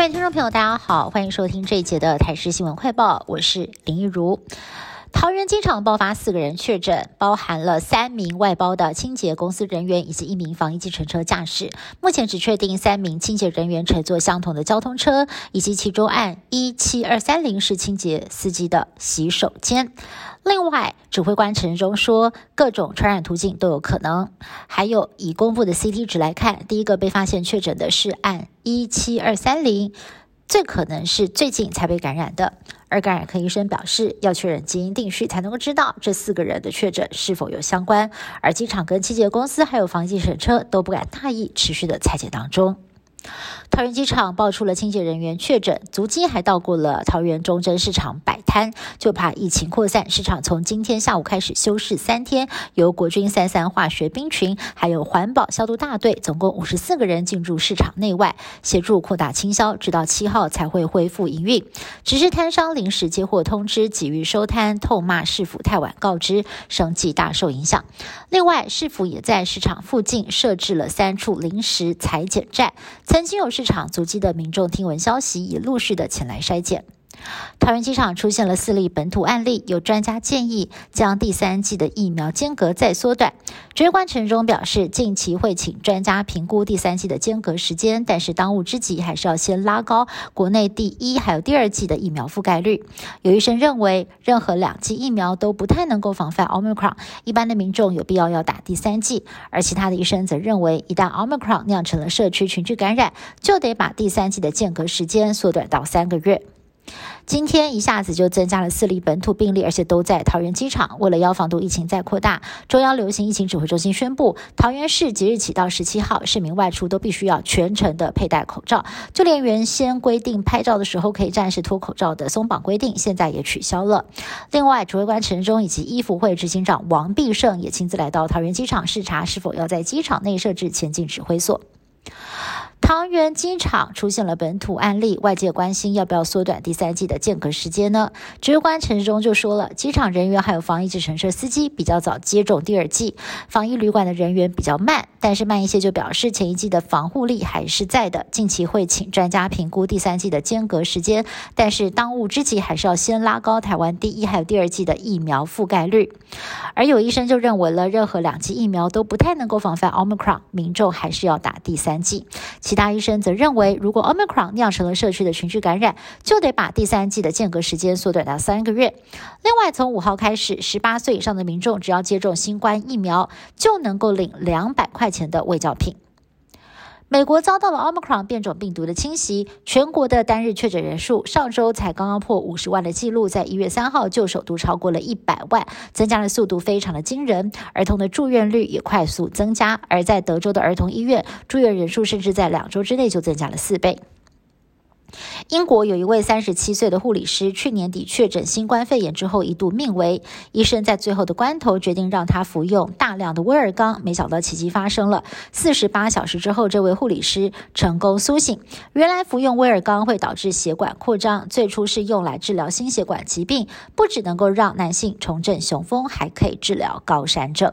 各位听众朋友，大家好，欢迎收听这一节的台视新闻快报，我是林一如。桃园机场爆发四个人确诊，包含了三名外包的清洁公司人员以及一名防疫计程车驾驶。目前只确定三名清洁人员乘坐相同的交通车，以及其中按一七二三零是清洁司机的洗手间。另外，指挥官陈忠说，各种传染途径都有可能。还有，以公布的 CT 值来看，第一个被发现确诊的是按一七二三零。最可能是最近才被感染的，而感染科医生表示，要确认基因定序才能够知道这四个人的确诊是否有相关。而机场跟清洁公司还有防疫审车都不敢大意，持续的裁剪当中。桃园机场爆出了清洁人员确诊，足迹还到过了桃园中正市场摆摊，就怕疫情扩散。市场从今天下午开始休市三天，由国军三三化学兵群还有环保消毒大队，总共五十四个人进驻市场内外，协助扩大清销，直到七号才会恢复营运。只是摊商临时接获通知，急于收摊，痛骂市府太晚告知，生计大受影响。另外，市府也在市场附近设置了三处临时裁剪站。曾经有市场场足迹的民众听闻消息，也陆续的前来筛检。桃园机场出现了四例本土案例，有专家建议将第三季的疫苗间隔再缩短。指挥官陈忠表示，近期会请专家评估第三季的间隔时间，但是当务之急还是要先拉高国内第一还有第二季的疫苗覆盖率。有医生认为，任何两剂疫苗都不太能够防范 Omicron，一般的民众有必要要打第三剂。而其他的医生则认为，一旦 Omicron 酿成了社区群聚感染，就得把第三季的间隔时间缩短到三个月。今天一下子就增加了四例本土病例，而且都在桃园机场。为了要防堵疫情再扩大，中央流行疫情指挥中心宣布，桃园市即日起到十七号，市民外出都必须要全程的佩戴口罩，就连原先规定拍照的时候可以暂时脱口罩的松绑规定，现在也取消了。另外，指挥官陈忠以及医福会执行长王必胜也亲自来到桃园机场视察，是否要在机场内设置前进指挥所。桃园机场出现了本土案例，外界关心要不要缩短第三季的间隔时间呢？指挥官陈时中就说了，机场人员还有防疫计程车司机比较早接种第二季，防疫旅馆的人员比较慢，但是慢一些就表示前一季的防护力还是在的。近期会请专家评估第三季的间隔时间，但是当务之急还是要先拉高台湾第一还有第二季的疫苗覆盖率。而有医生就认为了，任何两剂疫苗都不太能够防范 Omicron，民众还是要打第三剂。其他大医生则认为，如果 Omicron 酿成了社区的群聚感染，就得把第三季的间隔时间缩短到三个月。另外，从五号开始，十八岁以上的民众只要接种新冠疫苗，就能够领两百块钱的卫教品。美国遭到了 Omicron 变种病毒的侵袭，全国的单日确诊人数上周才刚刚破五十万的记录，在一月三号就首度超过了一百万，增加的速度非常的惊人，儿童的住院率也快速增加，而在德州的儿童医院住院人数甚至在两周之内就增加了四倍。英国有一位三十七岁的护理师，去年底确诊新冠肺炎之后一度命危，医生在最后的关头决定让他服用大量的威尔刚，没想到奇迹发生了。四十八小时之后，这位护理师成功苏醒。原来服用威尔刚会导致血管扩张，最初是用来治疗心血管疾病，不只能够让男性重振雄风，还可以治疗高山症。